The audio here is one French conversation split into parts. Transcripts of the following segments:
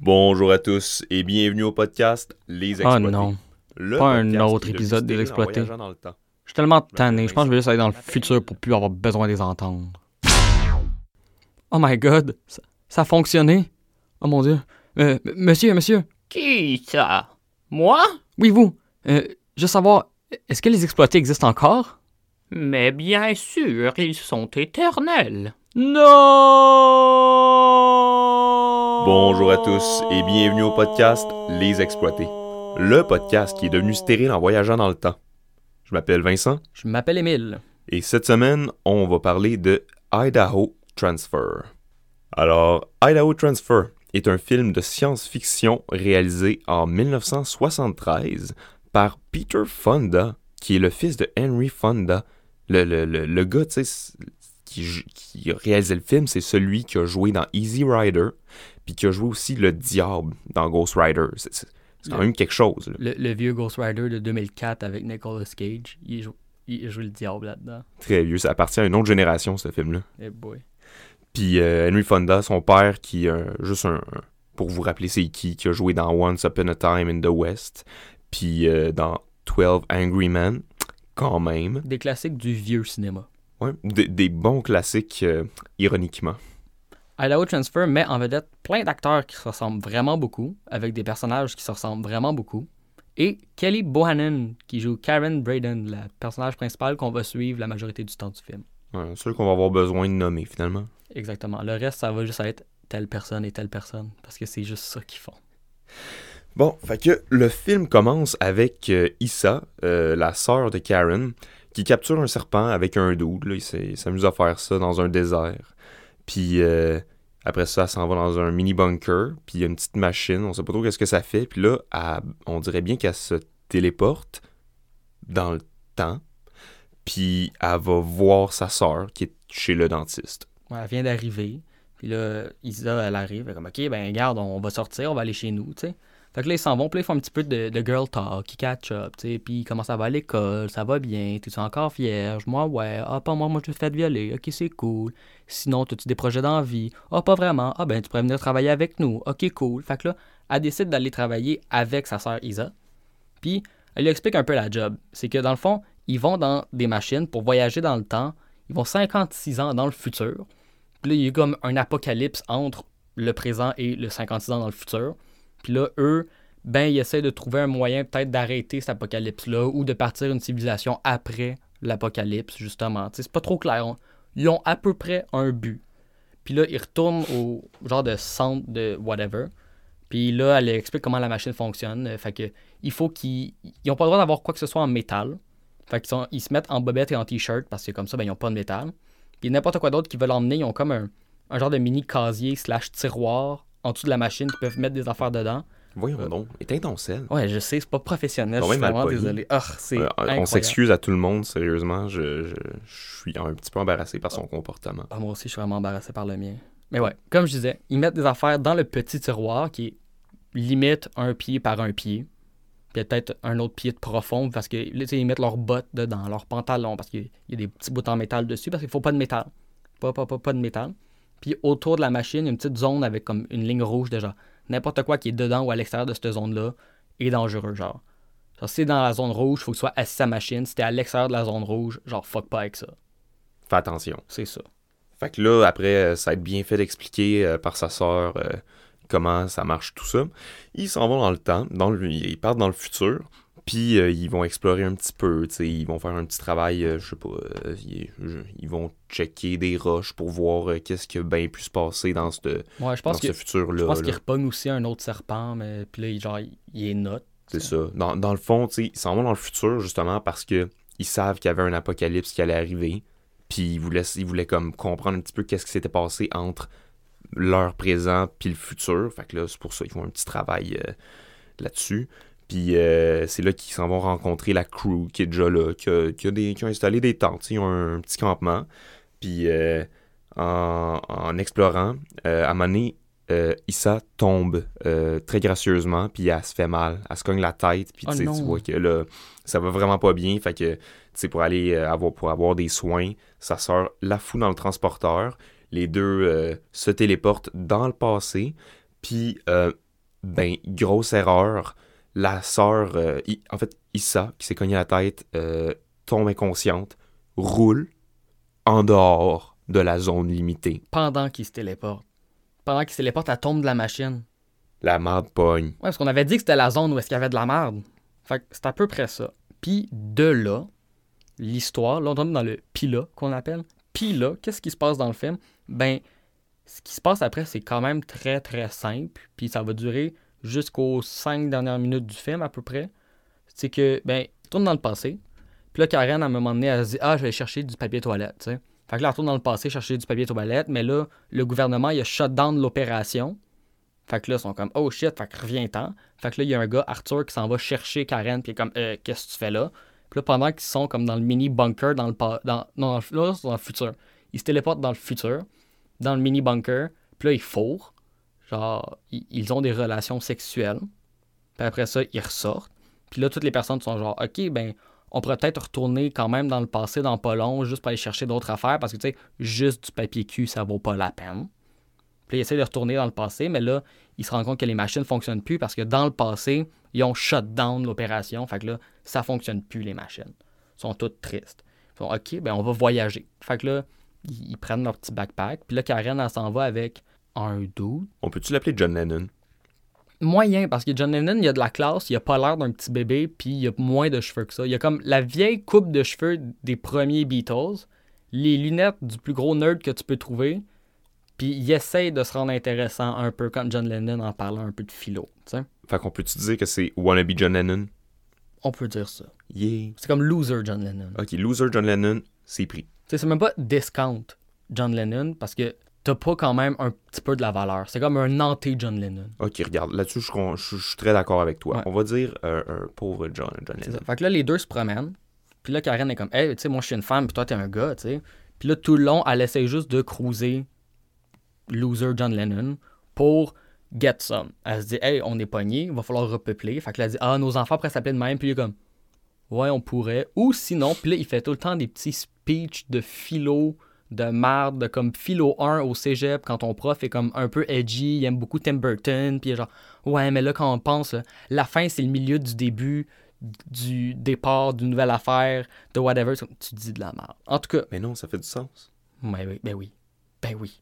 Bonjour à tous et bienvenue au podcast Les Oh Exploités. non. Le Pas un autre épisode des Exploités. voyageant dans le temps. Je suis tellement tanné. Je pense que je vais juste aller dans le futur pour plus avoir besoin de les entendre. Oh my god. Ça, ça a fonctionné? Oh mon dieu. Euh, monsieur, monsieur. Qui ça? Moi? Oui, vous. Euh, je veux savoir, est-ce que les exploités existent encore? Mais bien sûr, ils sont éternels. Non! Bonjour à tous et bienvenue au podcast Les Exploités. Le podcast qui est devenu stérile en voyageant dans le temps. Je m'appelle Vincent Je m'appelle Émile. et cette semaine, on va parler de Idaho Transfer. Alors, Idaho Transfer est un film de science-fiction réalisé en 1973 par Peter Fonda, qui est le fils de Henry Fonda. Le, le, le, le gars, tu sais, c- qui, qui a réalisé le film, c'est celui qui a joué dans Easy Rider, puis qui a joué aussi le diable dans Ghost Rider. C'est quand même quelque chose. Le, le vieux Ghost Rider de 2004 avec Nicolas Cage. Il joue, il joue le diable là-dedans. Très vieux. Ça appartient à une autre génération, ce film-là. Eh boy. Puis euh, Henry Fonda, son père, qui est juste un. Pour vous rappeler, c'est qui Qui a joué dans Once Upon a Time in the West. Puis euh, dans 12 Angry Men, quand même. Des classiques du vieux cinéma. Ouais, des, des bons classiques, euh, ironiquement. Idaho Transfer met en vedette plein d'acteurs qui se ressemblent vraiment beaucoup, avec des personnages qui se ressemblent vraiment beaucoup. Et Kelly Bohannon, qui joue Karen Braden, la personnage principale qu'on va suivre la majorité du temps du film. Ouais, sûr qu'on va avoir besoin de nommer, finalement. Exactement. Le reste, ça va juste être telle personne et telle personne, parce que c'est juste ça qu'ils font. Bon, fait que le film commence avec euh, Issa, euh, la sœur de Karen, qui capture un serpent avec un dude. Là, il s'amuse à faire ça dans un désert. Puis euh, après ça, elle s'en va dans un mini bunker. Puis il y a une petite machine, on sait pas trop qu'est-ce que ça fait. Puis là, on dirait bien qu'elle se téléporte dans le temps. Puis elle va voir sa sœur qui est chez le dentiste. Elle vient d'arriver. Puis là, Isa, elle arrive. Elle est comme, OK, ben, regarde, on va sortir, on va aller chez nous, tu sais. Fait que là, ils s'en vont, puis ils font un petit peu de, girl talk, ils catch up, tu sais. Puis comment ça va à l'école, ça va bien, t'es-tu encore vierge? Moi, ouais. Ah, pas moi, moi, je suis fait violer. OK, c'est cool. Sinon, t'as-tu des projets d'envie? Ah, pas vraiment. Ah, ben, tu pourrais venir travailler avec nous. OK, cool. Fait que là, elle décide d'aller travailler avec sa sœur Isa. Puis, elle lui explique un peu la job. C'est que dans le fond, ils vont dans des machines pour voyager dans le temps. Ils vont 56 ans dans le futur. Puis là, il y a comme un apocalypse entre le présent et le 56 ans dans le futur. Puis là, eux, ben, ils essaient de trouver un moyen peut-être d'arrêter cet apocalypse-là ou de partir une civilisation après l'apocalypse, justement. C'est pas trop clair. Ils ont à peu près un but. Puis là, ils retournent au genre de centre de whatever. Puis là, elle explique comment la machine fonctionne. Fait que il faut qu'ils ils ont pas le droit d'avoir quoi que ce soit en métal. Fait qu'ils ils se mettent en bobette et en t-shirt parce que comme ça, ben, ils ont pas de métal. Puis n'importe quoi d'autre qu'ils veulent emmener, ils ont comme un, un genre de mini casier slash tiroir en dessous de la machine qui peuvent mettre des affaires dedans. Voyons Euh. donc, éteins ton sel. Ouais, je sais, c'est pas professionnel. Bon, Je suis vraiment poli. désolé. Ah, c'est Euh, on s'excuse à tout le monde, sérieusement. Je, je- je suis un petit peu embarrassé par son comportement. Ah, moi aussi, je suis vraiment embarrassé par le mien. Mais ouais, comme je disais, ils mettent des affaires dans le petit tiroir qui est limite un pied par un pied. Puis peut-être un autre pied de profond parce que là, ils mettent leurs bottes dedans, leurs pantalons parce qu'il y a des petits bouts en métal dessus parce qu'il faut pas de métal. Pas, pas, pas, pas de métal. Puis autour de la machine, il y a une petite zone avec comme une ligne rouge de genre n'importe quoi qui est dedans ou à l'extérieur de cette zone-là est dangereux, genre. Genre, si c'est dans la zone rouge, faut que tu sois assis à la machine. Si t'es à l'extérieur de la zone rouge, genre fuck pas avec ça. Fais attention. C'est ça. Fait que là, après, euh, ça va être bien fait d'expliquer euh, par sa sœur euh, comment ça marche tout ça. Ils s'en vont dans le temps, dans le, ils partent dans le futur, puis euh, ils vont explorer un petit peu, ils vont faire un petit travail, euh, je sais pas, euh, ils, je- ils vont checker des roches pour voir qu'est-ce qui a bien pu se passer dans, cette, Ouais, je dans pense que ce futur-là. Je pense là. qu'il repogne aussi un autre serpent, mais puis là, il- genre, il- est note. C'est ça. Dans, dans le fond, ils s'en vont dans le futur justement parce que ils savent qu'il y avait un apocalypse qui allait arriver. Puis ils voulaient, ils voulaient comme comprendre un petit peu qu'est-ce qui s'était passé entre leur présent puis le futur. Fait que là, c'est pour ça qu'ils font un petit travail là-dessus. Puis euh, c'est là qu'ils s'en vont rencontrer la crew qui est déjà là, qui a, qui a des, qui a installé des tentes. Ils ont un, petit campement. Puis euh, en, en explorant, euh, à un moment donné, Issa tombe très gracieusement, puis elle se fait mal. Elle se cogne la tête, puis Oh tu vois que là, ça va vraiment pas bien. Fait que, tu sais, pour aller avoir, pour avoir des soins, sa sœur la fout dans le transporteur. Les deux se téléportent dans le passé, puis ben, grosse erreur. La sœur, euh, en fait, Issa, qui s'est cognée la tête, euh, tombe inconsciente, roule en dehors de la zone limitée. Pendant qu'il se téléporte. Pendant qu'il se téléporte, elle tombe de la machine. La marde pogne. Ouais, parce qu'on avait dit que c'était la zone où est-ce qu'il y avait de la merde. Fait que c'est à peu près ça. Puis de là, l'histoire, là on tombe dans le pila qu'on appelle. Puis là, qu'est-ce qui se passe dans le film? Ben, ce qui se passe après, c'est quand même très très simple. Puis ça va durer jusqu'aux cinq dernières minutes du film à peu près. C'est que, ben, tourne dans le passé. Puis là, Karen, à un moment donné, elle se dit Ah, je vais chercher du papier toilette, tu. Fait que là, elle retourne dans le passé chercher du papier toilette, mais là, le gouvernement, il a shut down l'opération. Fait que là, ils sont comme Oh shit, fait que reviens-t'en. Fait que là, il y a un gars, Arthur, qui s'en va chercher Karen, puis il est comme Euh, Qu'est-ce que tu fais là? Puis là, pendant qu'ils sont comme dans le mini bunker, dans le. Dans, non, dans le, là, dans le futur. Ils se téléportent dans le futur, dans le mini bunker, puis là, ils fourrent. Genre, ils, ils ont des relations sexuelles. Puis après ça, ils ressortent. Puis là, toutes les personnes sont genre Ok, ben, on pourrait peut-être retourner quand même dans le passé, dans pas juste pour aller chercher d'autres affaires, parce que tu sais, juste du papier cul, ça vaut pas la peine. Puis là, il essaie de retourner dans le passé, mais là, il se rend compte que les machines fonctionnent plus parce que dans le passé, ils ont shut down l'opération. Fait que là, ça fonctionne plus, les machines. Ils sont toutes tristes. Ils font OK, ben on va voyager. Fait que là, ils, ils prennent leur petit backpack. Puis là, Karen, elle s'en va avec un dude. On peut-tu l'appeler John Lennon? Moyen, parce que John Lennon, il a de la classe, il a pas l'air d'un petit bébé, puis il a moins de cheveux que ça. Il a comme la vieille coupe de cheveux des premiers Beatles, les lunettes du plus gros nerd que tu peux trouver, puis il essaye de se rendre intéressant un peu comme John Lennon en parlant un peu de philo. tu sais. Fait qu'on peut-tu dire que c'est Wannabe John Lennon? On peut dire ça. Yeah. C'est comme loser John Lennon. Ok, loser John Lennon, c'est pris. Tu sais, c'est même pas discount John Lennon parce que t'as pas quand même un petit peu de la valeur. C'est comme un anti-John Lennon. Ok, regarde, là-dessus, je, con- je- je suis très d'accord avec toi. Ouais. On va dire euh, un pauvre John, John Lennon. Fait que là, les deux se promènent. Puis là, Karen est comme, hey, tu sais, moi, je suis une femme, puis toi, t'es un gars, tu sais. Puis là, tout le long, elle essaie juste de cruiser loser John Lennon pour get some. Elle se dit, hey, on est pogné, il va falloir repeupler. Fait que là, elle dit, ah, nos enfants pourraient s'appeler de même. Puis il est comme, ouais, on pourrait. Ou sinon, puis là, il fait tout le temps des petits speeches de philo, de merde, de comme philo 1 au cégep, quand ton prof est comme un peu edgy, il aime beaucoup Tim Burton, puis il est genre, ouais, mais là, quand on pense, là, la fin, c'est le milieu du début du départ d'une nouvelle affaire, de whatever, tu dis de la merde. En tout cas, Mais non, ça fait du sens. ben oui, ben oui. Ben oui.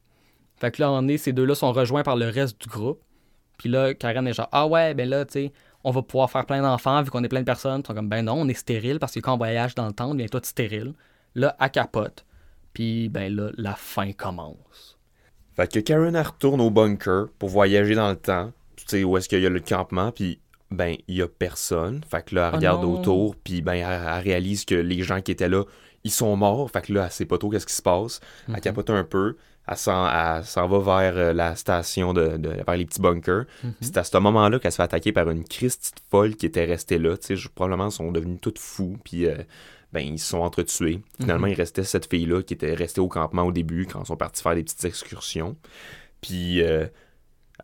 Fait que là, on est, ces deux-là sont rejoints par le reste du groupe. Puis là, Karen est genre, ah ouais, ben là, tu sais, on va pouvoir faire plein d'enfants vu qu'on est plein de personnes. Ils sont comme, ben non, on est stérile parce que quand on voyage dans le temps, on devient tout stérile. Là, à capote. Puis, ben là, la fin commence. Fait que Karen, elle retourne au bunker pour voyager dans le temps. Tu sais, où est-ce qu'il y a le campement, puis ben, il y a personne. Fait que là, elle Oh regarde non. autour, puis ben, elle, elle réalise que les gens qui étaient là, ils sont morts. Fait que là, elle sait pas trop qu'est-ce qui se passe. Mhm. Elle capote un peu. Elle s'en, va vers euh, la station, de, de- vers les petits bunkers. Mhm. C'est à ce moment-là qu'elle se fait attaquer par une Christie folle qui était restée là. Tu sais, probablement, ils sont devenus toutes fous, puis euh, ben, ils se sont entretués. Finalement, Mhm. il restait cette fille-là qui était restée au campement au début quand ils sont partis faire des petites excursions. Puis euh,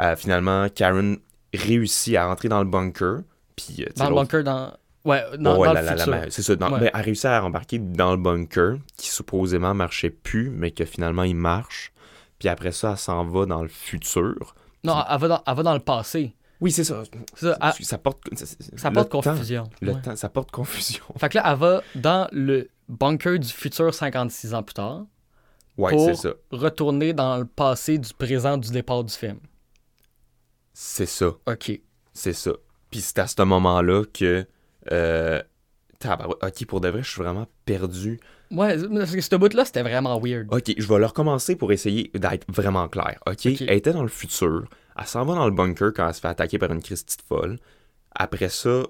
euh, finalement, Karen réussit à rentrer dans le bunker. Puis, euh, Dans le bunker, dans. Ouais, dans, Ouais, dans la- le futur. c'est ça. dans- Ouais. ben, elle réussit à embarquer dans le bunker qui supposément marchait plus, mais que finalement il marche. Puis après ça, elle s'en va dans le futur. Non, elle va, dans, elle va dans le passé. Oui, c'est ça. C'est ça, porte, ça, porte temps- confusion. le Ouais. temps, ça porte confusion. Fait que là, elle va dans le bunker du futur 56 ans plus tard, Ouais, Pour- c'est ça. retourner dans le passé du présent du départ du film. C'est ça. OK. C'est ça. Puis c'est à ce moment-là que. Euh, ok, pour de vrai, je suis vraiment perdu. Ouais, parce que ce bout-là, c'était vraiment weird. Ok, je vais le recommencer pour essayer d'être vraiment clair. Ok. elle était dans le futur. Elle s'en va dans le bunker quand elle se fait attaquer par une Christie de folle. Après ça,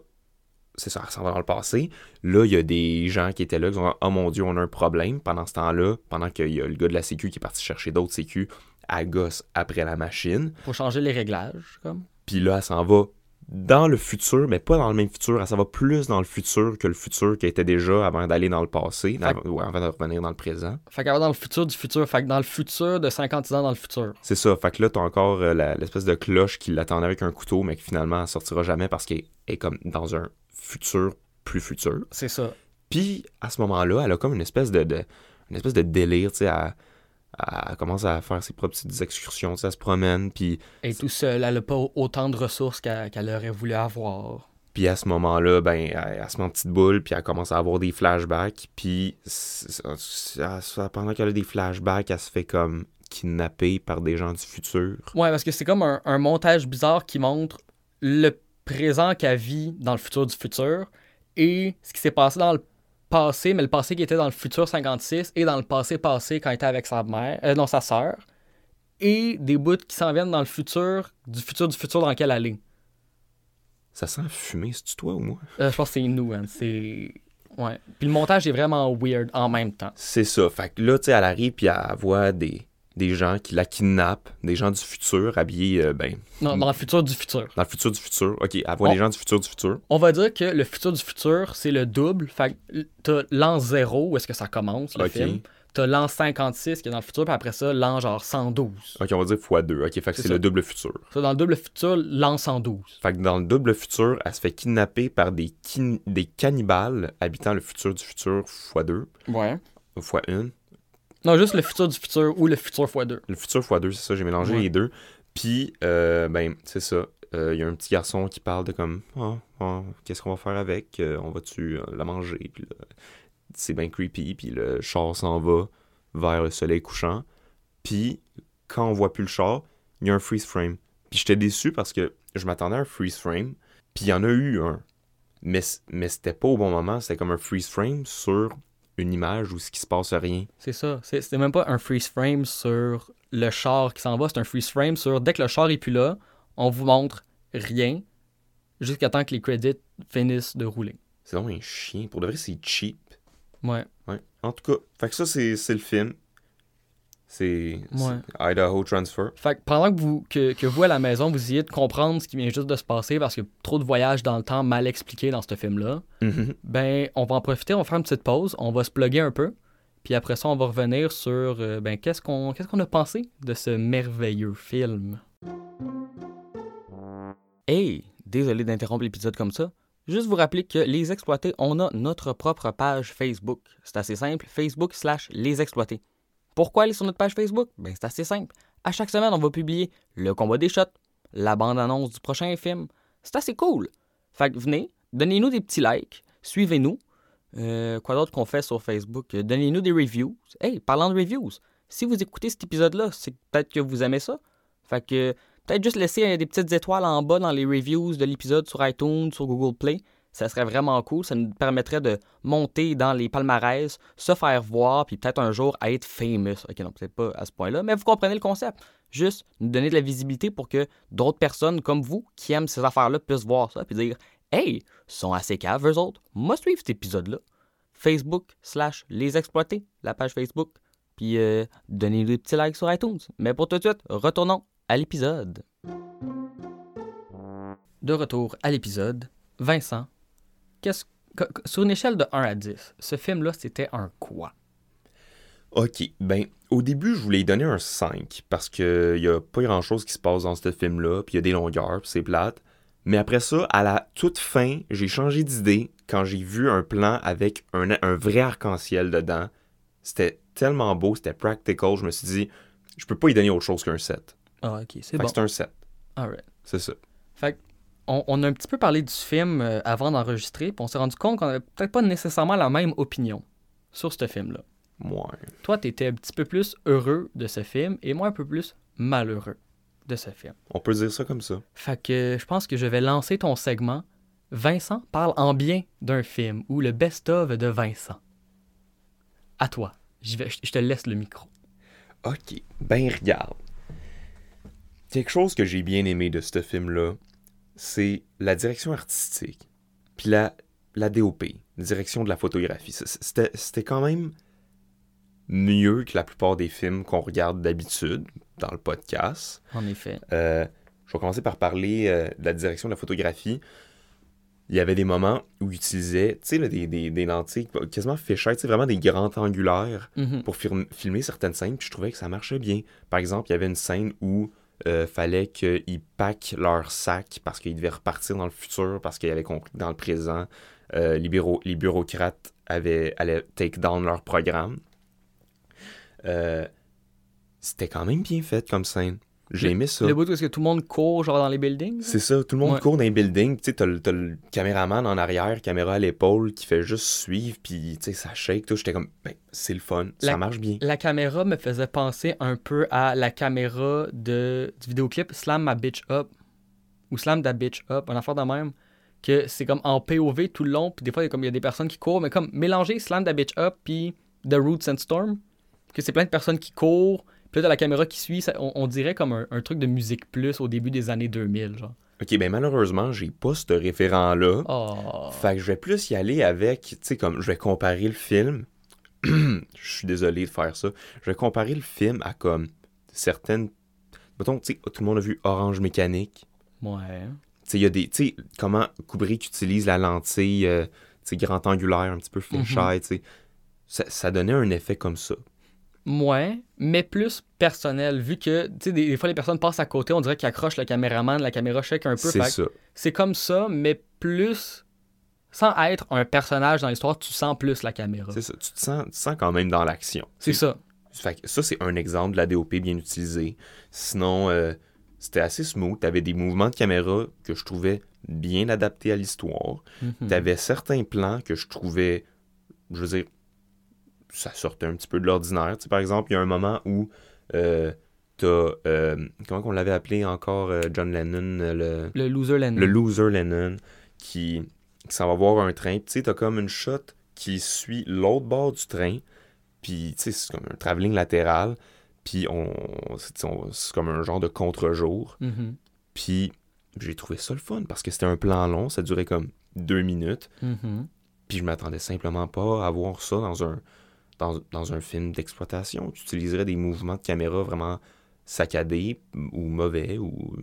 c'est ça, elle s'en va dans le passé. Là, il y a des gens qui étaient là qui ont dit Oh mon Dieu, on a un problème. Pendant ce temps-là, pendant qu'il y a le gars de la Sécu qui est parti chercher d'autres Sécu, elle gosse après la machine. Pour changer les réglages, comme. Puis là, elle s'en va dans le futur, mais pas dans le même futur. S'en va plus dans le futur que le futur qui était déjà avant d'aller dans le passé, ou avant de revenir dans le présent. Fait va dans le futur du futur. Fait que dans le futur de 56 ans dans le futur. C'est ça. Fait que là, t'as encore euh, l'espèce de cloche qui l'attendait avec un couteau, mais qui finalement elle sortira jamais parce qu'elle est comme dans un futur plus futur. C'est ça. Puis à ce moment-là, elle a comme une espèce de, de- une espèce de délire, tu sais, elle, elle commence à faire ses propres petites excursions, elle se promène, puis Elle est tout seul, elle n'a pas autant de ressources qu'elle aurait voulu avoir. Puis à ce moment-là, ben, elle, elle se met en petite boule, puis elle commence à avoir des flashbacks. Puis c'est- c'est- pendant qu'elle a des flashbacks, elle se fait comme kidnapper par des gens du futur. Ouais, parce que c'est comme un, un montage bizarre qui montre le présent qu'elle vit dans le futur du futur et ce qui s'est passé dans le passé, mais le passé qui était dans le futur 56 et dans le passé passé quand elle était avec sa mère, euh, non, sa sœur, et des bouts qui s'en viennent dans le futur, du futur du futur dans lequel elle est. Ça sent fumé, c'est-tu toi ou moi? Euh, je pense que c'est nous, hein, c'est... Ouais. Puis le montage est vraiment weird en même temps. C'est ça. Fait que là, tu sais, elle arrive, puis elle voit des, des gens qui la kidnappent, des gens du futur, habillés, euh, ben, Non, dans le futur du futur. dans le futur du futur. OK, elle voit Oh. des gens du futur du futur. On va dire que le futur du futur, c'est le double. Fait que t'as l'an 0, où est-ce que ça commence, le film. T'as l'an 56 qui est dans le futur, puis après ça, l'an genre 112. OK, on va dire x2. OK, fait que C'est le double futur. Ça, dans le double futur, l'an 112. Fait que dans le double futur, elle se fait kidnapper par des, kin- des cannibales habitant le futur du futur x2, Ouais. ou x1. Non, juste le futur du futur ou le futur x2. Le futur x2, c'est ça, j'ai mélangé Ouais. les deux. Puis, euh, ben, c'est ça. Euh, Il y a un petit garçon qui parle de comme, ah, qu'est-ce qu'on va faire avec? Euh, On va-tu euh, la manger Puis c'est bien creepy. Puis le char s'en va vers le soleil couchant. Puis, quand on voit plus le char, il y a un freeze frame. Puis j'étais déçu parce que je m'attendais à un freeze frame. Puis il y en a eu un. Mais, mais c'était pas au bon moment. C'était comme un freeze frame sur une image où ce qui se passe rien. C'est ça. C'est- C'était même pas un freeze frame sur le char qui s'en va, c'est un freeze frame sur dès que le char est plus là, on vous montre rien jusqu'à temps que les crédits finissent de rouler. C'est donc un chien. Pour de vrai, c'est cheap. Ouais. Ouais. En tout cas, fait que ça, c'est le film. C'est Ouais. Idaho Transfer. Fait que pendant que vous, que, que vous à la maison, vous essayez de comprendre ce qui vient juste de se passer parce qu'il y a trop de voyages dans le temps mal expliqués dans ce film-là, Mhm. ben on va en profiter, on va faire une petite pause, on va se plugger un peu, puis après ça on va revenir sur euh, ben qu'est-ce qu'on qu'est-ce qu'on a pensé de ce merveilleux film? Hey, désolé d'interrompre l'épisode comme ça. Juste vous rappeler que Les Exploités, on a notre propre page Facebook. C'est assez simple, Facebook slash Les Exploités. Pourquoi aller sur notre page Facebook? Ben c'est assez simple. À chaque semaine, on va publier le combat des shots, la bande-annonce du prochain film. C'est assez cool. Fait venez, donnez-nous des petits likes, suivez-nous. Euh, quoi d'autre qu'on fait sur Facebook? Donnez-nous des reviews. Hey, parlant de reviews, si vous écoutez cet épisode-là, c'est peut-être que vous aimez ça. Fait que peut-être juste laisser euh, des petites étoiles en bas dans les reviews de l'épisode sur iTunes, sur Google Play. Ça serait vraiment cool. Ça nous permettrait de monter dans les palmarès, se faire voir, puis peut-être un jour être famous. Ok, non, peut-être pas à ce point-là, mais vous comprenez le concept. Juste nous donner de la visibilité pour que d'autres personnes comme vous qui aiment ces affaires-là puissent voir ça puis dire Hey, sont assez caves, eux autres. Moi, suivre cet épisode-là. Facebook slash les exploiter, la page Facebook. Puis euh, donnez des petits likes sur iTunes. Mais pour tout de suite, retournons à l'épisode. De retour à l'épisode, Vincent, qu'est-ce que- que- sur une échelle de 1 à 10, ce film-là, c'était un quoi? Ok, ben, au début, je voulais y donner un 5 parce que y a pas grand-chose qui se passe dans ce film-là, puis il y a des longueurs, puis c'est plate. Mais après ça, à la toute fin, j'ai changé d'idée quand j'ai vu un plan avec un, un vrai arc-en-ciel dedans. C'était tellement beau, c'était practical, je me suis dit, je peux pas y donner autre chose qu'un 7. Ah, ok, c'est bon. c'est un 7, Alright. c'est ça. Fait que, on, on a un petit peu parlé du film euh, avant d'enregistrer, puis on s'est rendu compte qu'on avait peut-être pas nécessairement la même opinion sur ce film-là. Ouais. Toi, t'étais un petit peu plus heureux de ce film, et moi un peu plus malheureux de ce film. On peut dire ça comme ça. Fait que je pense que je vais lancer ton segment. Vincent parle en bien d'un film, ou le best-of de Vincent. À toi. Vais, je te laisse le micro. Ok, ben regarde. Quelque chose que j'ai bien aimé de ce film-là, c'est la direction artistique, puis la, la DOP, direction de la photographie. C'était quand même mieux que la plupart des films qu'on regarde d'habitude dans le podcast. En effet. Euh, je vais commencer par parler euh, de la direction de la photographie. Il y avait des moments où il utilisait, tu sais, là, des, des, des lentilles quasiment sais, vraiment des grands angulaires Mhm. pour film- filmer certaines scènes, puis je trouvais que ça marchait bien. Par exemple, il y avait une scène où euh, fallait qu'ils packent leur sac parce qu'ils devaient repartir dans le futur, parce qu'ils avaient compris que dans le présent, euh, les, bureaux- les bureaucrates avaient, allaient take down leur programme. Euh, c'était quand même bien fait comme scène. J'ai aimé ça. Le bout où est-ce que tout le monde court, genre dans les buildings. C'est ça, tout le monde Ouais. court dans les buildings. Tu sais, t'as le, t'as le caméraman en arrière, caméra à l'épaule, qui fait juste suivre, puis tu sais, ça shake, tout. J'étais comme, ben, c'est le fun, ça marche bien. La caméra me faisait penser un peu à la caméra de, du vidéoclip Slam Ma Bitch Up ou Slam Da Bitch Up, un affaire de même. Que c'est comme en POV tout le long, puis des fois, il y a comme il y a des personnes qui courent, mais comme mélanger Slam Da Bitch Up puis The Roots and Storm, que c'est plein de personnes qui courent, puis là, la caméra qui suit, ça- on, on dirait comme un, un truc de musique plus au début des années 2000, genre. Ok, ben malheureusement, j'ai pas ce référent-là. Oh. Fait que je vais plus y aller avec, tu sais, comme je vais comparer le film. je suis désolé de faire ça. Je vais comparer le film à comme certaines. Mettons, tu sais, tout le monde a vu Orange Mécanique. Ouais. Tu sais, il y a des. Tu sais, comment Kubrick utilise la lentille, euh, tu sais, grand angulaire, un petit peu fisheye, tu sais. Ça, ça donnait un effet comme ça. Ouais, mais plus personnel, vu que, tu sais, des, des fois, les personnes passent à côté, on dirait qu'ils accrochent le caméraman, la caméra shake un peu. C'est ça. C'est comme ça, mais plus. Sans être un personnage dans l'histoire, tu sens plus la caméra. C'est ça. Tu te sens, tu te sens quand même dans l'action. C'est ça. Fait que ça, c'est un exemple de la DOP bien utilisé. Sinon, euh, c'était assez smooth. T'avais des mouvements de caméra que je trouvais bien adaptés à l'histoire. Mhm. T'avais certains plans que je trouvais, je veux dire, ça sortait un petit peu de l'ordinaire. Tu sais, par exemple, il y a un moment où euh, t'as, euh, comment qu'on l'avait appelé encore, euh, John Lennon, le, Le loser Lennon. le loser Lennon, qui, qui s'en va voir un train. Puis, Tu sais, t'as comme une shot qui suit l'autre bord du train. Puis, tu sais, c'est comme un travelling latéral. Puis, on, c'est on- c'est comme un genre de contre-jour. Mhm. Puis, j'ai trouvé ça le fun parce que c'était un plan long. Ça durait comme deux minutes. Mhm. Puis, je m'attendais simplement pas à voir ça dans un, dans, dans un film d'exploitation? Tu utiliserais des mouvements de caméra vraiment saccadés ou mauvais ou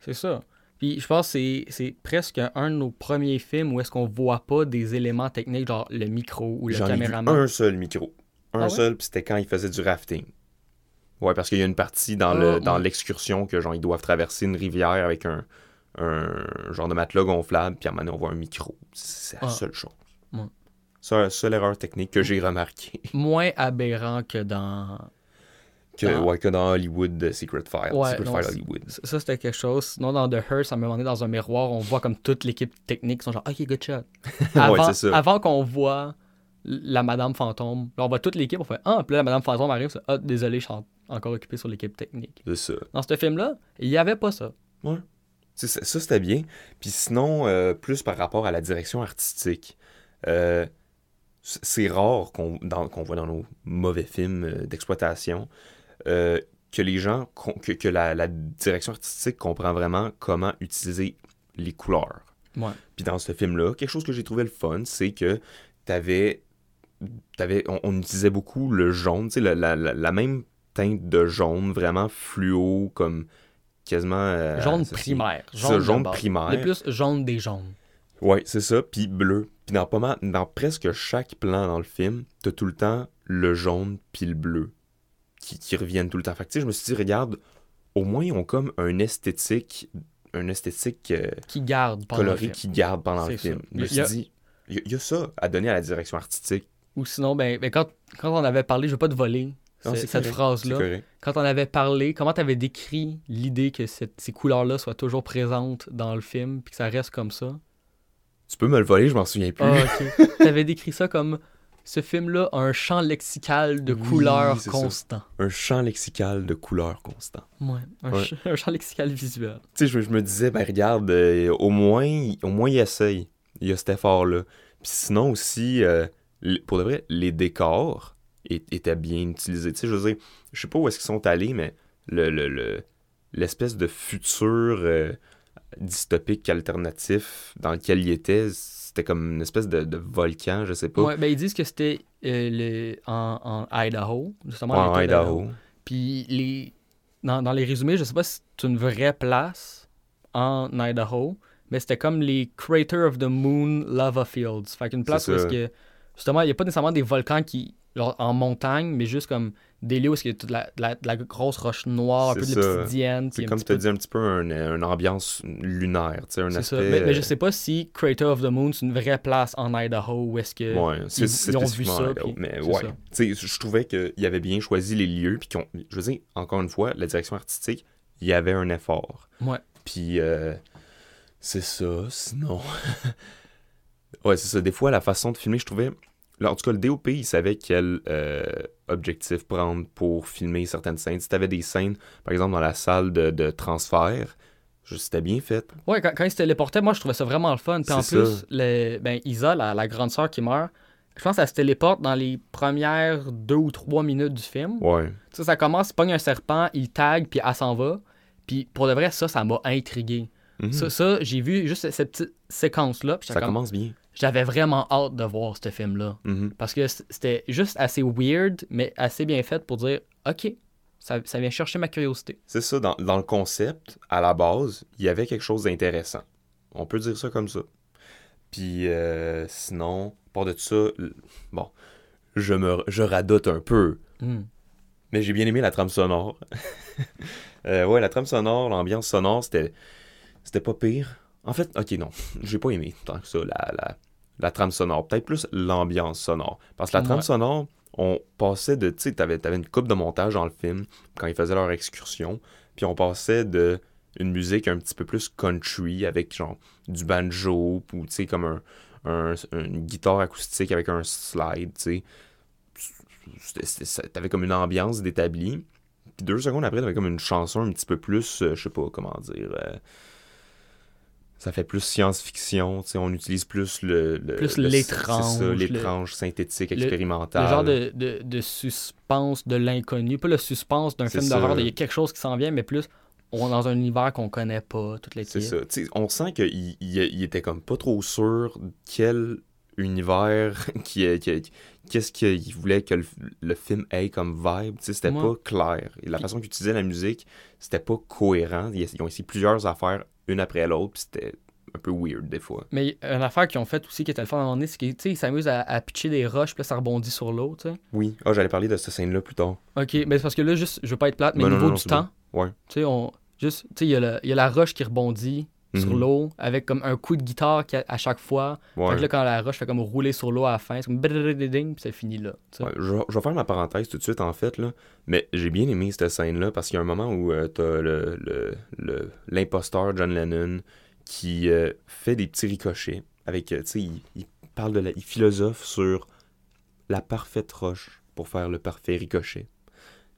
C'est ça. Puis je pense que c'est- presque un de nos premiers films où est-ce qu'on voit pas des éléments techniques, genre le micro ou le J'en ai vu caméraman. un seul micro. Un Ah ouais? seul, puis c'était quand ils faisaient du rafting. Ouais, parce qu'il y a une partie dans Ah, le dans ouais. l'excursion que genre ils doivent traverser une rivière avec un, un genre de matelas gonflable, puis à un moment donné, on voit un micro. C'est la Ah. seule chose. Ouais. C'est la seule erreur technique que j'ai remarquée. Moins aberrant que dans. Que, Ah. ouais, que dans Hollywood, de Secret File. Ouais, Secret non, File Hollywood. Ça, c'était quelque chose. Sinon, dans The Hearse, à un moment donné, dans un miroir, on voit comme toute l'équipe technique sont genre, OK, good shot. Avant, c'est ça. avant qu'on voit la Madame Fantôme, là, on voit toute l'équipe, on fait Ah, puis là, la Madame Fantôme arrive, c'est Ah, désolé, je suis en- encore occupé sur l'équipe technique. C'est ça. Dans ce film-là, il n'y avait pas ça. C'est Ça, ça, c'était bien. Puis sinon, euh, plus par rapport à la direction artistique, euh, c'est rare qu'on qu'on voit dans nos mauvais films euh, d'exploitation euh, que les gens, que, que la, la direction artistique comprend vraiment comment utiliser les couleurs. Ouais. Puis dans ce film-là, quelque chose que j'ai trouvé le fun, c'est que t'avais, t'avais, on, on utilisait beaucoup le jaune, tu sais, la, la- la- même teinte de jaune, vraiment fluo, comme quasiment... euh, jaune primaire. Jaune, jaune primaire. Le plus jaune des jaunes. Ouais, c'est ça. Puis bleu. Puis dans pas mal, dans presque chaque plan dans le film, t'as tout le temps le jaune puis le bleu qui, qui reviennent tout le temps. Fait que je me suis dit, regarde, au moins ils ont comme un esthétique, un esthétique euh, Qui garde pendant le coloré qui garde pendant le film. Je me suis dit, il y, a- il y a ça à donner à la direction artistique. Ou sinon, ben, ben, quand, quand on avait parlé, je veux pas te voler Non, cette phrase-là. Quand on avait parlé, comment tu avais décrit l'idée que cette- ces couleurs-là soient toujours présentes dans le film, puis que ça reste comme ça? Tu peux me le voler, je m'en souviens plus. Ah, ok. tu avais décrit ça comme ce film-là a un champ lexical de Oui, couleurs ça. constant. Un champ lexical de couleurs constant. Ouais, un, Ouais. ch- un champ lexical visuel. tu sais, je, je me disais, ben regarde, euh, au moins, au moins il essaye. Il y a cet effort-là. Puis sinon aussi, euh, pour de vrai, les décors étaient bien utilisés. Tu sais, je veux dire, je sais pas où est-ce qu'ils sont allés, mais le, le- le- l'espèce de futur euh, dystopique alternatif dans lequel il était, c'était comme une espèce de, de volcan, je sais pas. Ouais, ben ils disent que c'était euh, en, en Idaho, justement. Ouais, en Idaho. Puis les... dans, dans les résumés, je sais pas si c'est une vraie place en Idaho, mais c'était comme les Crater of the Moon Lava Fields. Fait qu'une place où que, justement, il n'y a pas nécessairement des volcans qui genre, en montagne, mais juste comme des lieux où il y a toute la, la, grosse roche noire, un peu de l'obsidienne. C'est un comme tu as dit un petit peu un- une ambiance lunaire, tu sais, un aspect... ça. Mais, mais je euh, sais pas si Crater of the Moon, c'est une vraie place en Idaho où est-ce que. Ouais, c'est ils- ont vu ça, Idaho, puis Mais ouais, tu sais, je trouvais qu'il avait bien choisi les lieux, puis qu'on, je veux dire, encore une fois, la direction artistique, il y avait un effort. Ouais. Puis euh, c'est ça, sinon. ouais, c'est ça. Des fois, la façon de filmer, je trouvais. En tout cas, le DOP, il savait quel euh, objectif prendre pour filmer certaines scènes. Si t'avais des scènes, par exemple, dans la salle de, de transfert, c'était bien fait. Ouais, quand, quand il se téléportait, moi, je trouvais ça vraiment le fun. Puis en plus, ça. le, ben, Isa, la, la grande sœur qui meurt, je pense qu'elle se téléporte dans les premières deux ou trois minutes du film. Ouais. Ça, ça commence, il pogne un serpent, il tag, puis elle s'en va. Puis pour de vrai, ça, ça m'a intrigué. Mhm. Ça, ça j'ai vu juste cette petite séquence-là. ça comme- commence bien. J'avais vraiment hâte de voir ce film-là. Mhm. Parce que c'était juste assez weird, mais assez bien fait pour dire OK, ça, ça vient chercher ma curiosité. C'est ça, dans, dans le concept, à la base, il y avait quelque chose d'intéressant. On peut dire ça comme ça. Puis euh, sinon, part de ça, bon, je me je radote un peu, Hmm. mais j'ai bien aimé la trame sonore. Euh, ouais, la trame sonore, l'ambiance sonore, c'était c'était pas pire. En fait, ok, non, j'ai pas aimé tant que ça la, la, la trame sonore. Peut-être plus l'ambiance sonore. Parce que la trame Ouais. sonore, on passait de. Tu sais, t'avais, t'avais une coupe de montage dans le film quand ils faisaient leur excursion. Puis on passait de une musique un petit peu plus country avec genre du banjo ou tu sais, comme un, un- une guitare acoustique avec un slide, tu sais. T'avais comme une ambiance d'établi. Puis deux secondes après, t'avais comme une chanson un petit peu plus, euh, je sais pas comment dire. euh, ça fait plus science-fiction, on utilise plus le... le- Plus l'étrange, C'est ça, le- l'étrange, synthétique, expérimental. Le genre de, de, de suspense de l'inconnu. Pas le suspense d'un film d'horreur, il y a quelque chose qui s'en vient, mais plus on est dans un univers qu'on connaît pas, toutes les C'est ça. On sent qu'il il, il était comme pas trop sûr quel univers, qui, qui- qu'est-ce qu'il voulait que le, le film ait comme vibe. C'était Ouais. pas clair. La façon qu'ils utilisaient la musique, c'était pas cohérent. Ils ont essayé plusieurs affaires, une après l'autre, puis c'était un peu weird des fois. Mais une affaire qu'ils ont faite aussi qui était le fun à un moment donné, c'est qu'ils s'amusent à, à pitcher des roches, puis là, ça rebondit sur l'eau, tu sais. Oui. Ah, j'allais parler de cette scène-là plus tard. Ok, mais c'est parce que là, juste, je veux pas être plate, mais au niveau non, non, du temps, bon. Ouais. tu sais, on. Juste, tu sais, il y, y a la roche qui rebondit sur Mhm. l'eau avec comme un coup de guitare qui a- à chaque fois. Fait Ouais. que là, quand la roche fait comme rouler sur l'eau à la fin, c'est comme puis c'est fini là. Ouais, je, vais- je vais faire ma parenthèse tout de suite, en fait, là. Mais j'ai bien aimé cette scène-là parce qu'il y a un moment où euh, t'as le, le, le- l'imposteur John Lennon qui euh, fait des petits ricochets avec, tu sais, il, il parle de la... Il philosophe sur la parfaite roche pour faire le parfait ricochet.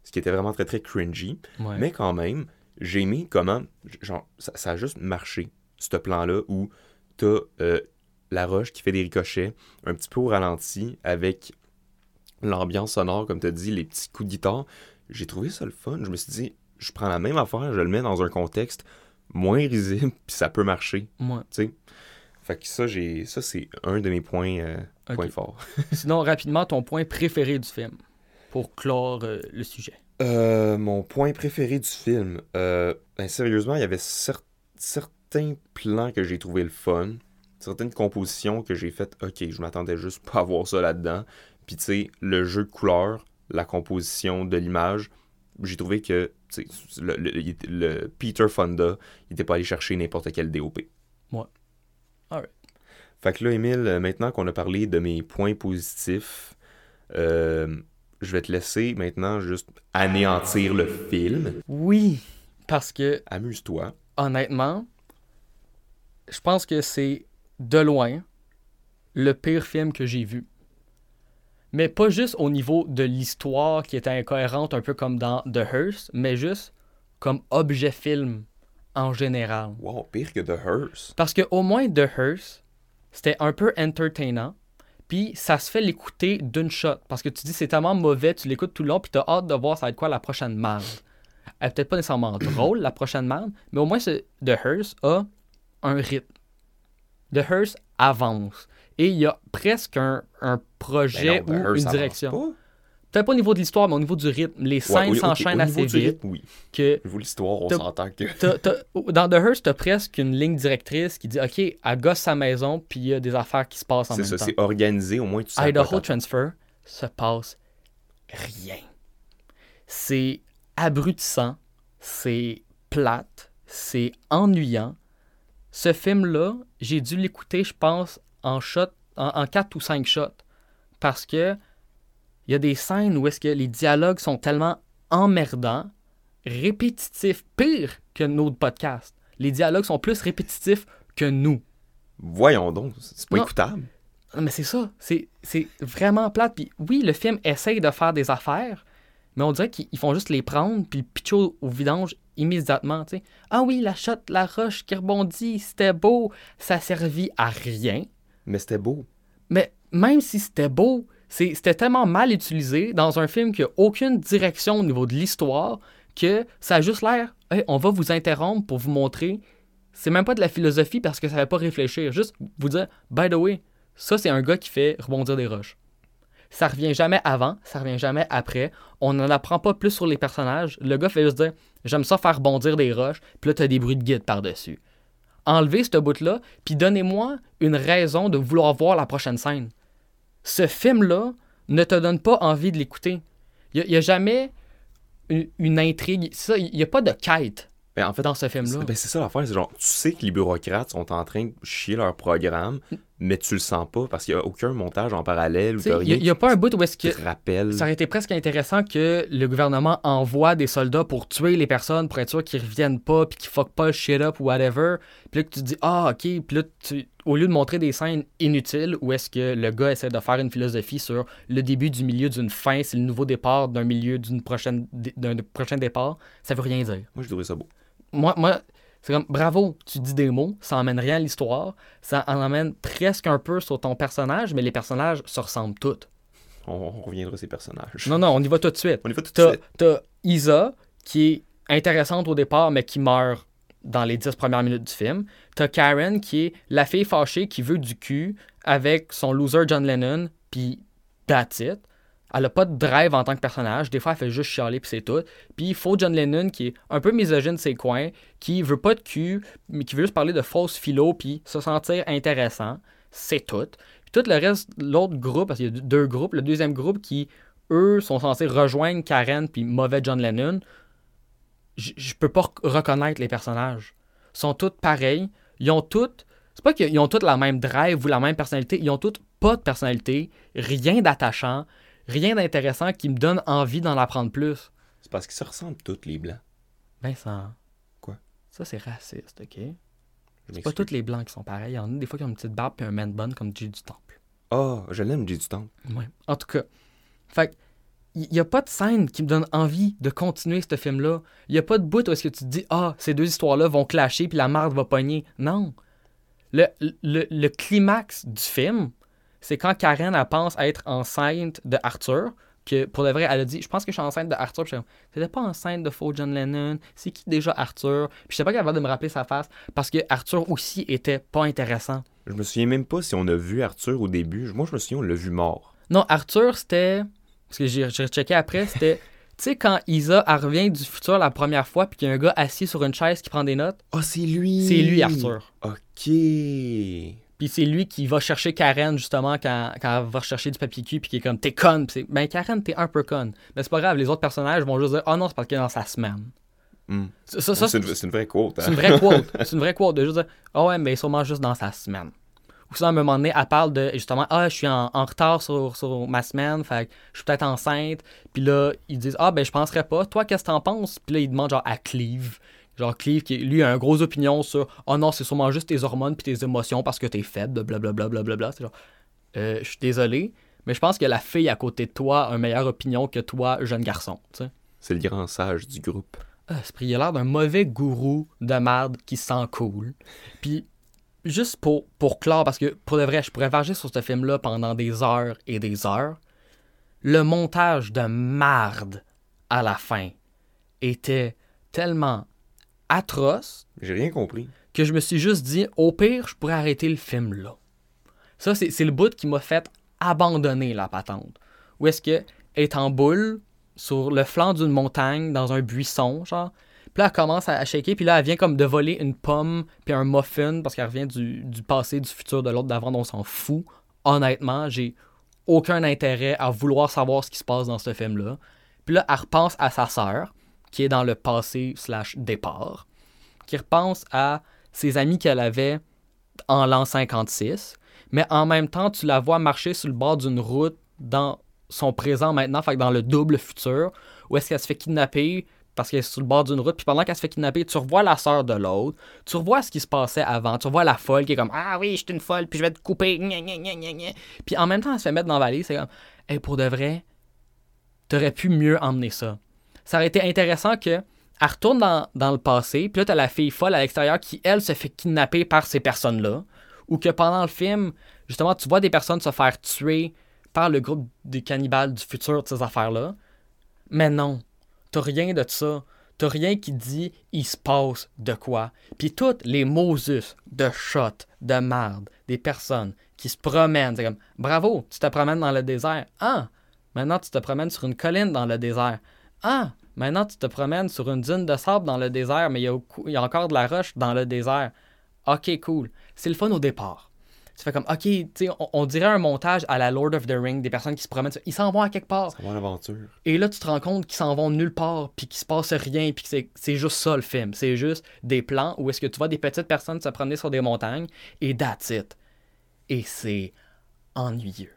Ce qui était vraiment très, très cringy. Ouais. Mais quand même, j'ai aimé comment, genre, ça, ça a juste marché, ce plan-là, où t'as euh, la roche qui fait des ricochets, un petit peu au ralenti, avec l'ambiance sonore, comme tu as dit, les petits coups de guitare. J'ai trouvé ça le fun. Je me suis dit, je prends la même affaire, je le mets dans un contexte moins risible, puis ça peut marcher, Ouais. tu sais. Fait que ça, j'ai, ça c'est un de mes points, euh, points forts. Sinon, rapidement, ton point préféré du film pour clore euh, le sujet. Euh, mon point préféré du film, euh, ben, sérieusement, il y avait cer- certains plans que j'ai trouvé le fun, certaines compositions que j'ai faites, ok, je m'attendais juste pas à voir ça là-dedans. Puis tu sais, le jeu de couleurs, la composition de l'image, j'ai trouvé que le, le- Peter Fonda, il était pas allé chercher n'importe quel DOP. Ouais. Alright. Fait que là, Émile, euh, maintenant qu'on a parlé de mes points positifs, euh, je vais te laisser maintenant juste anéantir le film. Oui, parce que Amuse-toi. honnêtement, je pense que c'est de loin le pire film que j'ai vu. Mais pas juste au niveau de l'histoire qui était incohérente, un peu comme dans The Hearse, mais juste comme objet film en général. Wow, pire que The Hearse. Parce que au moins The Hearse, c'était un peu entertainant. Puis ça se fait l'écouter d'une shot. Parce que tu dis c'est tellement mauvais, tu l'écoutes tout le long, puis t'as hâte de voir ça va être quoi la prochaine merde. Elle est peut-être pas nécessairement drôle, la prochaine merde, mais au moins The Hearse a un rythme. The Hearse avance. Et il y a presque un, un projet Ben non, ou une direction. Peut-être pas au niveau de l'histoire, mais au niveau du rythme. Les Ouais, scènes ok, s'enchaînent au niveau assez du vite. rythme, oui. Que Au niveau de l'histoire, on s'entend que. T'as- t'as- dans The Hearse, t'as presque une ligne directrice qui dit OK, elle gosse sa maison, puis il y a des affaires qui se passent en C'est même ça, temps. c'est organisé, au moins tu sais. Idaho. Transfer se passe rien. C'est abrutissant, c'est plate, c'est ennuyant. Ce film-là, j'ai dû l'écouter, je pense, en shot, en, en 4 ou 5 shots. Parce que il y a des scènes où est-ce que les dialogues sont tellement emmerdants, répétitifs, pire que nos podcasts. Les dialogues sont plus répétitifs que nous. Voyons donc, c'est pas Non. écoutable. Ah, Mais c'est ça, c'est vraiment plate. Puis oui, le film essaye de faire des affaires, mais on dirait qu'ils ils font juste les prendre puis pitcher au, au vidange immédiatement. tu sais. Ah oui, la shot, la roche qui rebondit, c'était beau, ça servit à rien. Mais c'était beau. Mais même si c'était beau, c'était tellement mal utilisé dans un film qui a aucune direction au niveau de l'histoire que ça a juste l'air, on va vous interrompre pour vous montrer. C'est même pas de la philosophie parce que ça ne va pas réfléchir. Juste vous dire, by the way, ça c'est un gars qui fait rebondir des roches. Ça revient jamais avant, ça revient jamais après. On n'en apprend pas plus sur les personnages. Le gars fait juste dire, j'aime ça faire rebondir des roches, puis là t'as des bruits de guide par-dessus. Enlevez ce bout-là, puis donnez-moi une raison de vouloir voir la prochaine scène. Ce film-là ne te donne pas envie de l'écouter. Il n'y a, jamais une, une intrigue. Ça, il n'y a pas de quête Ben, en fait, dans ce film-là. c'est ben, c'est ça l'affaire. C'est genre, tu sais que les bureaucrates sont en train de chier leur programme, mais tu le sens pas parce qu'il n'y a aucun montage en parallèle ou Il n'y a, pas un bout où est-ce que te rappelle. ça aurait été presque intéressant que le gouvernement envoie des soldats pour tuer les personnes, pour être sûr qu'ils reviennent pas, puis qu'ils fuck pas le shit up ou whatever. Puis là que tu te dis, ah, ok, puis là, tu- au lieu de montrer des scènes inutiles où est-ce que le gars essaie de faire une philosophie sur le début du milieu d'une fin, c'est le nouveau départ d'un milieu d'une prochaine, d'un prochain départ, ça veut rien dire. Moi, je trouvé ça beau. moi, moi c'est comme bravo, tu dis des mots, ça emmène rien à l'histoire, ça en emmène presque un peu sur ton personnage, mais les personnages se ressemblent tous. On, on reviendra à ces personnages. Non, non, on y va tout de suite. On y va tout de suite. t'as Isa, qui est intéressante au départ, mais qui meurt dans les dix premières minutes du film. T'as Karen, qui est la fille fâchée qui veut du cul avec son loser John Lennon, puis that's it. Elle a pas de drive en tant que personnage. Des fois, elle fait juste chialer, puis c'est tout. Puis il faut John Lennon, qui est un peu misogyne de ses coins, qui veut pas de cul, mais qui veut juste parler de fausses philo, puis se sentir intéressant. C'est tout. Puis tout le reste, l'autre groupe, parce qu'il y a deux groupes, le deuxième groupe qui, eux, sont censés rejoindre Karen, puis mauvais John Lennon, je peux pas rec- reconnaître les personnages. Ils sont tous pareils. Ils ont toutes. C'est pas qu'ils ont toutes la même drive ou la même personnalité. Ils ont toutes pas de personnalité, rien d'attachant, rien d'intéressant qui me donne envie d'en apprendre plus. C'est parce qu'ils se ressemblent tous, les blancs. Vincent. Quoi? Ça, c'est raciste, OK? C'est pas tous les blancs qui sont pareils. Il y en a des fois qui ont une petite barbe et un man bun comme Jay du Temple. Ah, je l'aime, Jay du Temple. Ouais. En tout cas, fait il n'y a pas de scène qui me donne envie de continuer ce film-là. Il n'y a pas de bout où est-ce que tu te dis Ah, ces deux histoires-là vont clasher puis la marde va pogner. Non. Le, le, le climax du film, c'est quand Karen elle pense être enceinte de Arthur. Que pour de vrai, elle a dit Je pense que je suis enceinte de Arthur. Puis T'étais pas enceinte de faux John Lennon. C'est qui déjà Arthur? Puis j'étais pas capable de me rappeler sa face parce que Arthur aussi était pas intéressant. Je me souviens même pas si on a vu Arthur au début. Moi, je me souviens, on l'a vu mort. Non, Arthur, c'était. Parce que j'ai j'ai checké après, c'était. Tu sais, quand Isa elle revient du futur la première fois, puis qu'il y a un gars assis sur une chaise qui prend des notes, Ah, c'est lui! c'est lui, Arthur. Ok. Puis c'est lui qui va chercher Karen, justement, quand, quand elle va rechercher du papier cul, puis qui est comme, t'es conne. Puis c'est, ben, Karen, t'es un peu conne. Mais c'est pas grave, les autres personnages vont juste dire, oh non, c'est parce qu'il est dans sa semaine. Hmm. Ça, ça, ça, c'est une, c'est une vraie quote. C'est Hein? une vraie quote. C'est une vraie quote de juste dire Ah ouais, mais sûrement juste dans sa semaine. Ou ça, à un moment donné, elle parle de justement Ah, je suis en, en retard sur, sur ma semaine, fait que je suis peut-être enceinte. Puis là, ils disent Ah, ben je penserais pas. Toi, qu'est-ce que t'en penses Puis là, ils demandent genre à Cleve. Genre Cleve, qui lui a une grosse opinion sur Oh non, c'est sûrement juste tes hormones puis tes émotions parce que t'es faible, blablabla. Blablabla. C'est genre Euh, Je suis désolé, mais je pense que la fille à côté de toi a une meilleure opinion que toi, jeune garçon. C'est le grand sage du groupe. Ah, il a l'air d'un mauvais gourou de merde qui se sent cool. Puis, juste pour, pour clore, parce que pour de vrai, je pourrais varger sur ce film-là pendant des heures et des heures. Le montage de marde à la fin était tellement atroce J'ai rien compris. que je me suis juste dit, au pire, je pourrais arrêter le film là. Ça, c'est c'est le bout qui m'a fait abandonner la patente. Où est-ce que est en boule sur le flanc d'une montagne, dans un buisson, genre. Puis là, elle commence à, shaker, puis là, elle vient comme de voler une pomme puis un muffin parce qu'elle revient du, passé, du futur de l'autre d'avant, on s'en fout. Honnêtement, j'ai aucun intérêt à vouloir savoir ce qui se passe dans ce film-là. Puis là, elle repense à sa sœur, qui est dans le passé slash départ, qui repense à ses amis qu'elle avait en l'an 56, mais en même temps, tu la vois marcher sur le bord d'une route dans son présent maintenant, fait dans le double futur, où est-ce qu'elle se fait kidnapper parce qu'elle est sur le bord d'une route, puis pendant qu'elle se fait kidnapper, tu revois la sœur de l'autre, tu revois ce qui se passait avant, tu revois la folle qui est comme Ah oui, je suis une folle, puis je vais te couper, gna, gna, gna. Puis en même temps, elle se fait mettre dans la valise, c'est comme Hey, pour de vrai, t'aurais pu mieux emmener ça. Ça aurait été intéressant que elle retourne dans, dans le passé, puis là, t'as la fille folle à l'extérieur qui, elle, se fait kidnapper par ces personnes-là, ou que pendant le film, justement, tu vois des personnes se faire tuer par le groupe des cannibales du futur de ces affaires-là. Mais non, t'as rien de ça. T'as rien qui dit il se passe de quoi. Puis toutes les Moses de shot, de marde, des personnes qui se promènent, c'est comme bravo, tu te promènes dans le désert. Ah, maintenant tu te promènes sur une colline dans le désert. Ah, maintenant tu te promènes sur une dune de sable dans le désert, mais il y a, il y a encore de la roche dans le désert. Ok, cool. C'est le fun au départ. Tu fais comme, ok, tu sais, on, on dirait un montage à la Lord of the Ring, des personnes qui se promènent, ils s'en vont à quelque part. Ça va l'aventure. Et là, tu te rends compte qu'ils s'en vont nulle part, puis qu'il se passe rien, puis que c'est- c'est juste ça le film. C'est juste des plans où est-ce que tu vois des petites personnes se promener sur des montagnes, et that's it. Et c'est ennuyeux.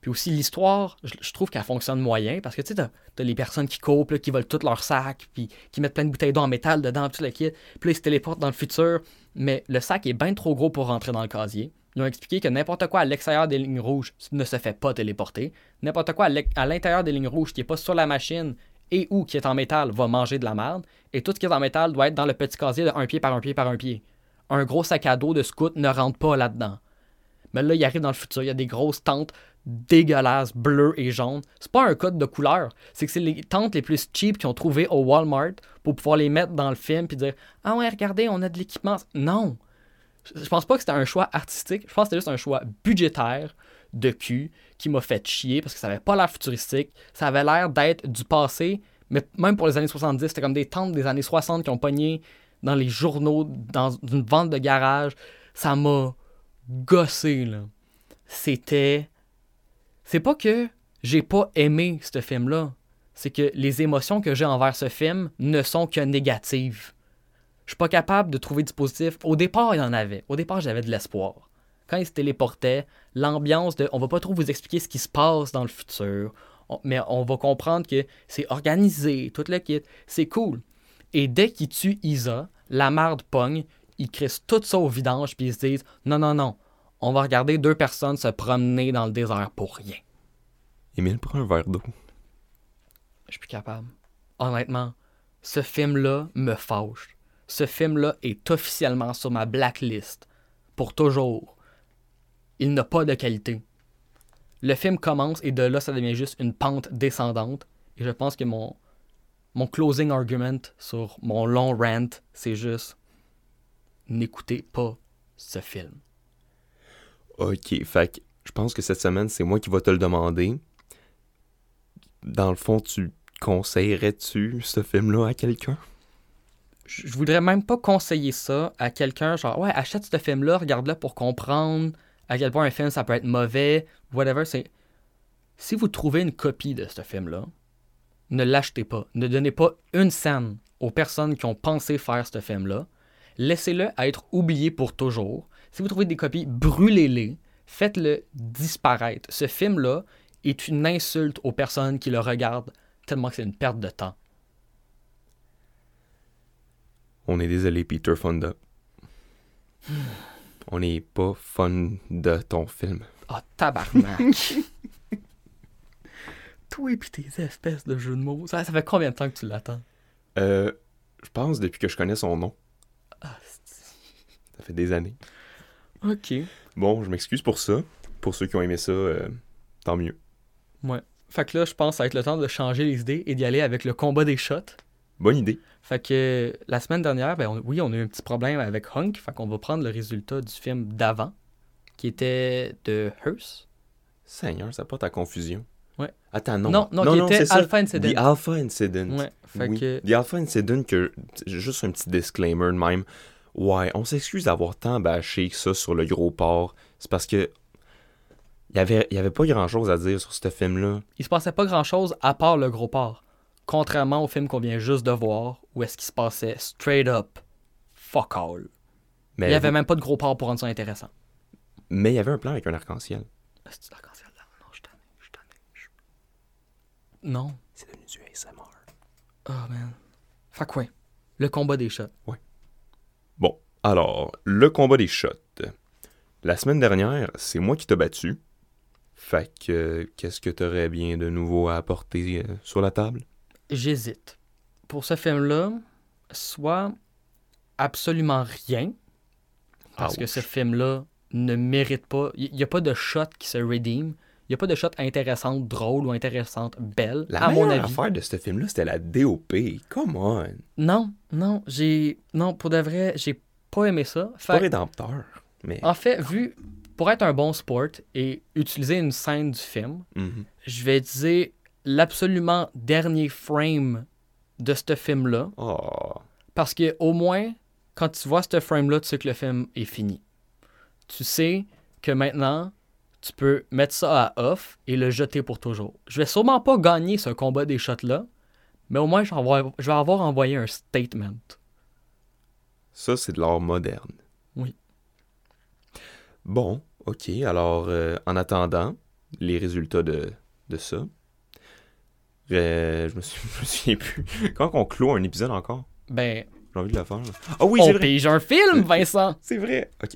Puis aussi, l'histoire, je, je trouve qu'elle fonctionne moyen, parce que tu sais, t'as t'as les personnes qui coupent, là, qui volent tout leur sac, puis qui mettent plein de bouteilles d'eau en métal dedans, puis tout le kit. Puis là, ils se téléportent dans le futur, mais le sac est bien trop gros pour rentrer dans le casier. Ils ont expliqué que n'importe quoi à l'extérieur des lignes rouges ne se fait pas téléporter. N'importe quoi à l'intérieur des lignes rouges qui n'est pas sur la machine et ou qui est en métal va manger de la merde. Et tout ce qui est en métal doit être dans le petit casier de un pied par un pied par un pied. Un gros sac à dos de scout ne rentre pas là-dedans. Mais là, il arrive dans le futur, il y a des grosses tentes dégueulasses, bleues et jaunes. C'est pas un code de couleur, c'est que c'est les tentes les plus cheap qu'ils ont trouvées au Walmart pour pouvoir les mettre dans le film puis dire Ah ouais, regardez, on a de l'équipement. Non! Je pense pas que c'était un choix artistique, je pense que c'était juste un choix budgétaire de cul qui m'a fait chier parce que ça avait pas l'air futuristique, ça avait l'air d'être du passé, mais même pour les années 70, c'était comme des tentes des années 60 qui ont pogné dans les journaux, dans une vente de garage. Ça m'a gossé, là. C'était. C'est pas que j'ai pas aimé ce film-là. C'est que les émotions que j'ai envers ce film ne sont que négatives. Je suis pas capable de trouver du positif. Au départ, il y en avait. Au départ, j'avais de l'espoir. Quand il se téléportait, l'ambiance de on va pas trop vous expliquer ce qui se passe dans le futur, on- mais on va comprendre que c'est organisé, tout le kit, c'est cool. Et dès qu'il tue Isa, la marde pogne, ils crissent tout ça au vidange puis ils se disent non non non, on va regarder deux personnes se promener dans le désert pour rien. Émile, prends un verre d'eau. Je suis plus capable. Honnêtement, ce film-là me fâche. Ce film-là est officiellement sur ma blacklist. Pour toujours. Il n'a pas de qualité. Le film commence et de là, ça devient juste une pente descendante. Et je pense que mon, mon closing argument sur mon long rant, c'est juste n'écoutez pas ce film. Ok, fait que je pense que cette semaine, c'est moi qui va te le demander. Dans le fond, tu conseillerais-tu ce film-là à quelqu'un? Je voudrais même pas conseiller ça à quelqu'un, genre, ouais, achète ce film-là, regarde-le pour comprendre à quel point un film ça peut être mauvais, whatever. Si vous trouvez une copie de ce film-là, ne l'achetez pas. Ne donnez pas une scène aux personnes qui ont pensé faire ce film-là. Laissez-le être oublié pour toujours. Si vous trouvez des copies, brûlez-les. Faites-le disparaître. Ce film-là est une insulte aux personnes qui le regardent, tellement que c'est une perte de temps. On est désolé, Peter Fonda. On n'est pas fun de ton film. Ah, tabarnak! Toi et pis tes espèces de jeux de mots. Ça, ça fait combien de temps que tu l'attends? Euh, je pense depuis que je connais son nom. Ah, Ça fait des années. ok. Bon, je m'excuse pour ça. Pour ceux qui ont aimé ça, euh, tant mieux. Ouais. Fait que là, je pense que ça va être le temps de changer les idées et d'y aller avec le combat des shots. Bonne idée. Fait que la semaine dernière, ben, on- oui, on a eu un petit problème avec Hunk. Fait qu'on va prendre le résultat du film d'avant, qui était de Hearst. Seigneur, ça pas ta confusion. Ouais. Attends, non. Non, non, qui était c'est ça. Alpha Incident. The Alpha Incident. Ouais. Fait oui. que. The Alpha Incident, que, juste un petit disclaimer de même. Ouais, on s'excuse d'avoir tant bâché que ça sur le gros port. C'est parce que Il y avait, y avait pas grand-chose à dire sur ce film-là. Il se passait pas grand-chose à part le gros porc. Contrairement au film qu'on vient juste de voir, où est-ce qu'il se passait straight up fuck all. Mais Il y avait même pas de gros porc pour rendre ça intéressant. mais il y avait un plan avec un arc-en-ciel. C'est l'arc-en-ciel? Là? Non, je tanné, je je- Non. C'est devenu du ASMR. Oh man. Fait quoi? Le combat des shots. Bon, alors, le combat des shots. La semaine dernière, c'est moi qui t'ai battu. Fait que, euh, qu'est-ce que t'aurais bien de nouveau à apporter euh, sur la table? J'hésite. Pour ce film-là, soit absolument rien, parce que ce film-là ne mérite pas. Il n'y a pas de shot qui se redeem. Il n'y a pas de shot intéressante, drôle ou intéressante, belle, La à mon meilleure avis. affaire de ce film-là, c'était la DOP. Come on. Non, non, j'ai. Non, pour de vrai, j'ai pas aimé ça. Pas rédempteur, mais... en fait, vu. Pour être un bon sport et utiliser une scène du film, Mhm. je vais dire l'absolument dernier frame de ce film-là. Oh. Parce que au moins, quand tu vois ce frame-là, tu sais que le film est fini. Tu sais que maintenant, tu peux mettre ça à off et le jeter pour toujours. Je vais sûrement pas gagner ce combat des shots-là, mais au moins, je vais avoir, envoyé un statement. Ça, c'est de l'art moderne. Oui. Bon, ok. Alors, euh, en attendant les résultats de, de ça, je, me suis, je me souviens plus. Quand on clôt un épisode encore, Ben, j'ai envie de le faire. là. Ah oui, on c'est vrai. pige un film, Vincent! C'est vrai. Ok.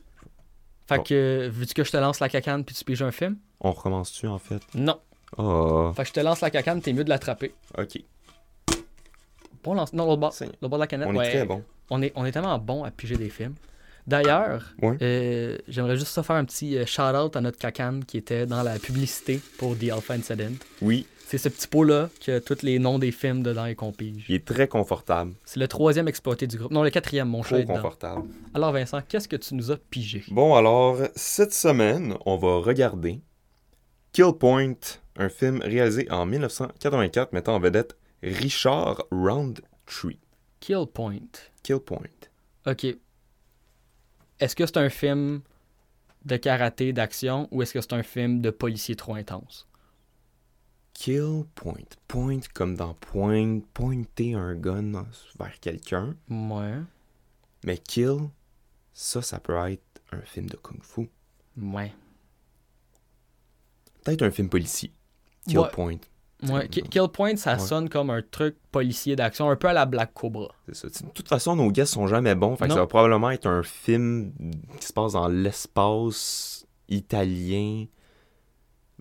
Fait que, veux-tu que je te lance la cacane puis tu piges un film? On recommence-tu, en fait? Non. Oh, Fait que je te lance la cacane, t'es mieux de l'attraper. ok. Bon lance. Non, l'autre bord. L'autre bord de la canette. On est très bon. On est, on est tellement bon à piger des films. D'ailleurs, Ouais. euh, j'aimerais juste ça faire un petit euh, shout-out à notre cacane qui était dans la publicité pour The Alpha Incident. Oui, C'est ce petit pot-là qui a tous les noms des films dedans et qu'on pige. il est très confortable. C'est le troisième exploité du groupe. Non, le quatrième, mon chat Trop est dedans. confortable. Alors Vincent, qu'est-ce que tu nous as pigé? Bon, alors, cette semaine, on va regarder Kill Point, un film réalisé en 1984 mettant en vedette Richard Roundtree. Kill Point. Kill Point. Ok. Est-ce que c'est un film de karaté, d'action, ou est-ce que c'est un film de policier trop intense? Kill Point. Point comme dans point, pointer un gun vers quelqu'un. Ouais. Mais Kill, ça, ça peut être un film de kung-fu. Ouais. Peut-être un film policier. Kill Ouais. Point. Ouais. Ki- Kill Point, ça Ouais. sonne comme un truc policier d'action, un peu à la Black Cobra. C'est ça. De toute façon, nos guests sont jamais bons. Fait que ça va probablement être un film qui se passe dans l'espace italien.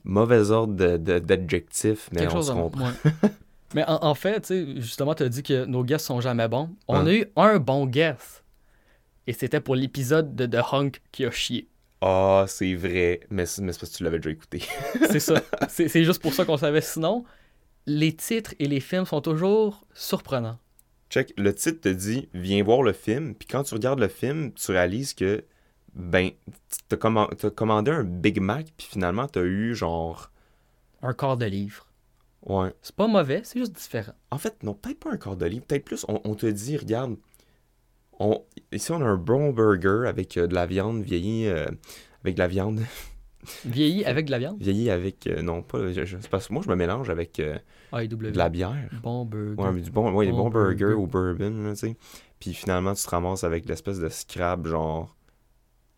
Mauvais ordre de- de- d'adjectifs, mais Quelque on chose se de- comprend. ouais. Mais en, en fait, tu sais, justement, tu as dit que nos guests sont jamais bons. On Ouais. a eu un bon guest. Et c'était pour l'épisode de The Hunk qui a chié. Ah, c'est vrai. Mais c'est mais c'est parce que tu l'avais déjà écouté. C'est ça. C'est c'est juste pour ça qu'on savait. Sinon, les titres et les films sont toujours surprenants. Check, le titre te dit Viens voir le film. Puis quand tu regardes le film, tu réalises que, ben, t'as t'as commandé un Big Mac. Puis finalement, t'as eu genre. Un quart de livre. Ouais. C'est pas mauvais, c'est juste différent. En fait, non, peut-être pas un quart de livre. Peut-être plus, on, on te dit, regarde, on, ici on a un bon burger avec euh, de la viande vieillie, euh, avec de la viande Vieilli avec de la viande? vieillie avec, euh, non pas, je, je- c'est parce que moi je me mélange avec euh, AEW. de la bière. Bon burger. Ouais, mais du bon, ouais, des Bon bons burgers burger. au bourbon, tu sais. Puis finalement, tu te ramasses avec l'espèce de scrap, genre,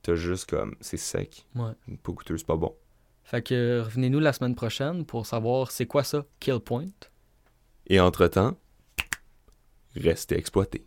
t'as juste comme, c'est sec. Ouais. Pas goûteux, c'est pas bon. Fait que revenez-nous la semaine prochaine pour savoir c'est quoi ça, Kill Point. Et entre-temps, restez exploité.